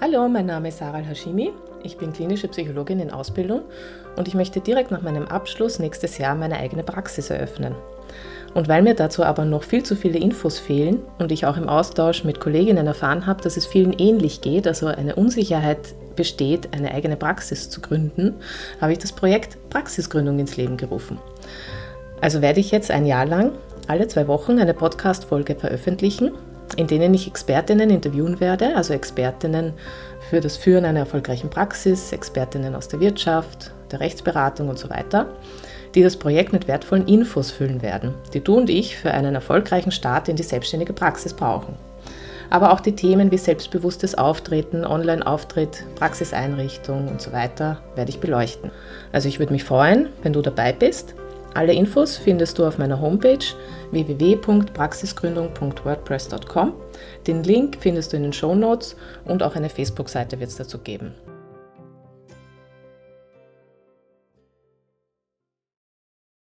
Hallo, mein Name ist Sarah Hashimi. Ich bin klinische Psychologin in Ausbildung und ich möchte direkt nach meinem Abschluss nächstes Jahr meine eigene Praxis eröffnen. Und weil mir dazu aber noch viel zu viele Infos fehlen und ich auch im Austausch mit Kolleginnen erfahren habe, dass es vielen ähnlich geht, also eine Unsicherheit besteht, eine eigene Praxis zu gründen, habe ich das Projekt Praxisgründung ins Leben gerufen. Also werde ich jetzt ein Jahr lang alle zwei Wochen eine Podcast-Folge veröffentlichen in denen ich Expertinnen interviewen werde, also Expertinnen für das Führen einer erfolgreichen Praxis, Expertinnen aus der Wirtschaft, der Rechtsberatung und so weiter, die das Projekt mit wertvollen Infos füllen werden, die du und ich für einen erfolgreichen Start in die selbstständige Praxis brauchen. Aber auch die Themen wie selbstbewusstes Auftreten, Online-Auftritt, Praxiseinrichtung und so weiter werde ich beleuchten. Also ich würde mich freuen, wenn du dabei bist alle Infos findest du auf meiner Homepage www.praxisgründung.wordpress.com. Den Link findest du in den Show Notes und auch eine Facebook-Seite wird es dazu geben.